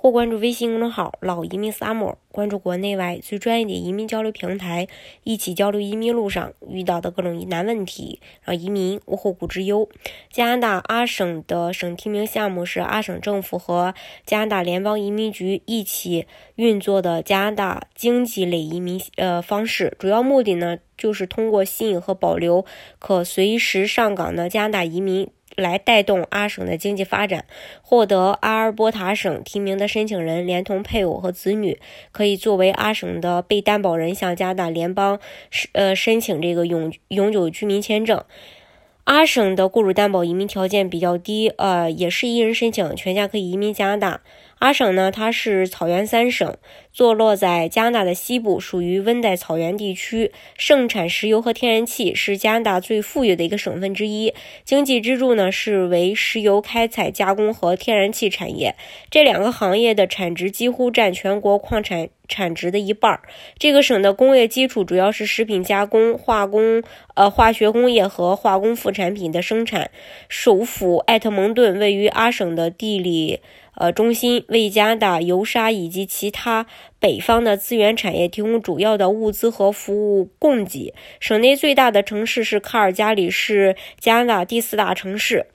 或关注微信公众号“老移民 summer”，关注国内外最专业的移民交流平台，一起交流移民路上遇到的各种疑难问题，让移民无后顾之忧。加拿大阿省的省提名项目是阿省政府和加拿大联邦移民局一起运作的加拿大经济类移民呃方式，主要目的呢就是通过吸引和保留可随时上岗的加拿大移民。来带动阿省的经济发展。获得阿尔伯塔省提名的申请人，连同配偶和子女，可以作为阿省的被担保人，向加拿大联邦呃申请这个永永久居民签证。阿省的雇主担保移民条件比较低，呃，也是一人申请，全家可以移民加拿大。阿省呢，它是草原三省，坐落在加拿大的西部，属于温带草原地区，盛产石油和天然气，是加拿大最富裕的一个省份之一。经济支柱呢是为石油开采加工和天然气产业，这两个行业的产值几乎占全国矿产。产值的一半儿。这个省的工业基础主要是食品加工、化工、呃化学工业和化工副产品的生产。首府艾特蒙顿位于阿省的地理呃中心，为加拿大油砂以及其他北方的资源产业提供主要的物资和服务供给。省内最大的城市是卡尔加里，是加拿大第四大城市。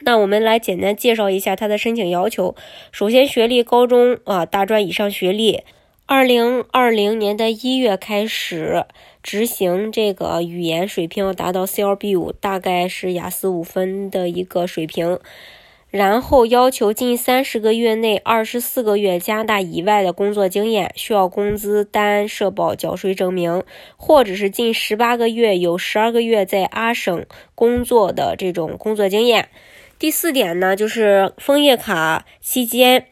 那我们来简单介绍一下它的申请要求。首先，学历高中啊，大专以上学历。二零二零年的一月开始执行这个语言水平达到 CLB 五，大概是雅思五分的一个水平。然后要求近三十个月内二十四个月加拿大以外的工作经验，需要工资单、社保缴税证明，或者是近十八个月有十二个月在阿省工作的这种工作经验。第四点呢，就是枫叶卡期间。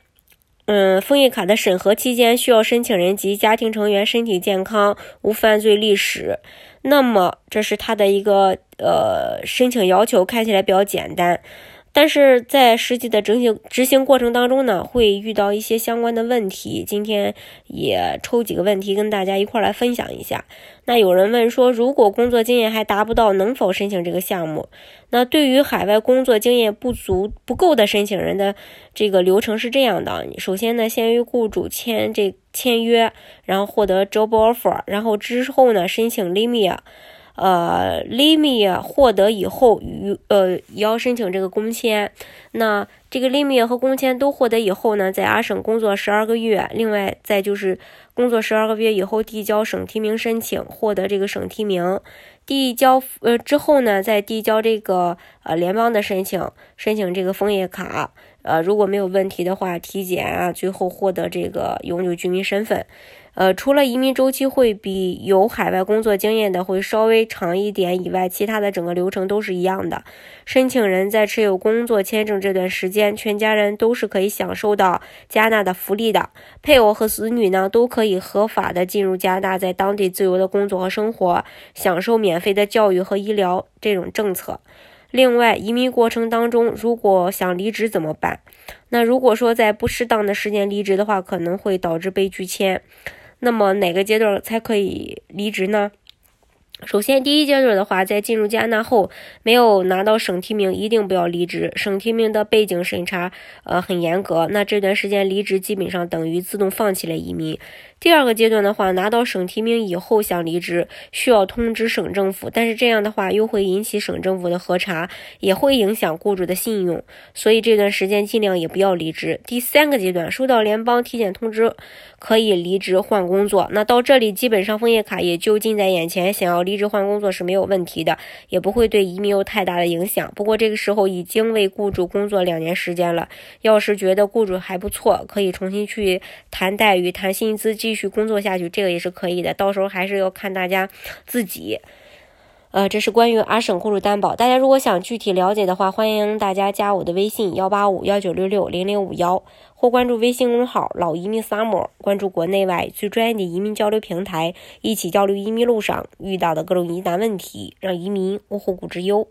嗯，枫叶卡的审核期间，需要申请人及家庭成员身体健康，无犯罪历史。那么，这是他的一个呃申请要求，看起来比较简单。但是在实际的执行执行过程当中呢，会遇到一些相关的问题。今天也抽几个问题跟大家一块来分享一下。那有人问说，如果工作经验还达不到，能否申请这个项目？那对于海外工作经验不足不够的申请人的这个流程是这样的：首先呢，先与雇主签这签约，然后获得 job offer，然后之后呢，申请 limit。呃，limit 获得以后，与呃也要申请这个工签。那这个 limit 和工签都获得以后呢，在阿省工作十二个月，另外再就是工作十二个月以后递交省提名申请，获得这个省提名，递交呃之后呢，再递交这个呃联邦的申请，申请这个枫叶卡。呃，如果没有问题的话，体检啊，最后获得这个永久居民身份。呃，除了移民周期会比有海外工作经验的会稍微长一点以外，其他的整个流程都是一样的。申请人在持有工作签证这段时间，全家人都是可以享受到加拿大的福利的。配偶和子女呢，都可以合法的进入加拿大，在当地自由的工作和生活，享受免费的教育和医疗这种政策。另外，移民过程当中，如果想离职怎么办？那如果说在不适当的时间离职的话，可能会导致被拒签。那么哪个阶段才可以离职呢？首先，第一阶段的话，在进入加拿大后，没有拿到省提名，一定不要离职。省提名的背景审查，呃，很严格。那这段时间离职，基本上等于自动放弃了移民。第二个阶段的话，拿到省提名以后想离职，需要通知省政府，但是这样的话又会引起省政府的核查，也会影响雇主的信用，所以这段时间尽量也不要离职。第三个阶段，收到联邦体检通知，可以离职换工作。那到这里，基本上枫叶卡也就近在眼前，想要离职换工作是没有问题的，也不会对移民有太大的影响。不过这个时候已经为雇主工作两年时间了，要是觉得雇主还不错，可以重新去谈待遇、谈薪资继。续工作下去，这个也是可以的。到时候还是要看大家自己。呃，这是关于阿省雇主担保。大家如果想具体了解的话，欢迎大家加我的微信幺八五幺九六六零零五幺，或关注微信公众号“老移民 summer”，关注国内外最专业的移民交流平台，一起交流移民路上遇到的各种疑难问题，让移民无后顾之忧。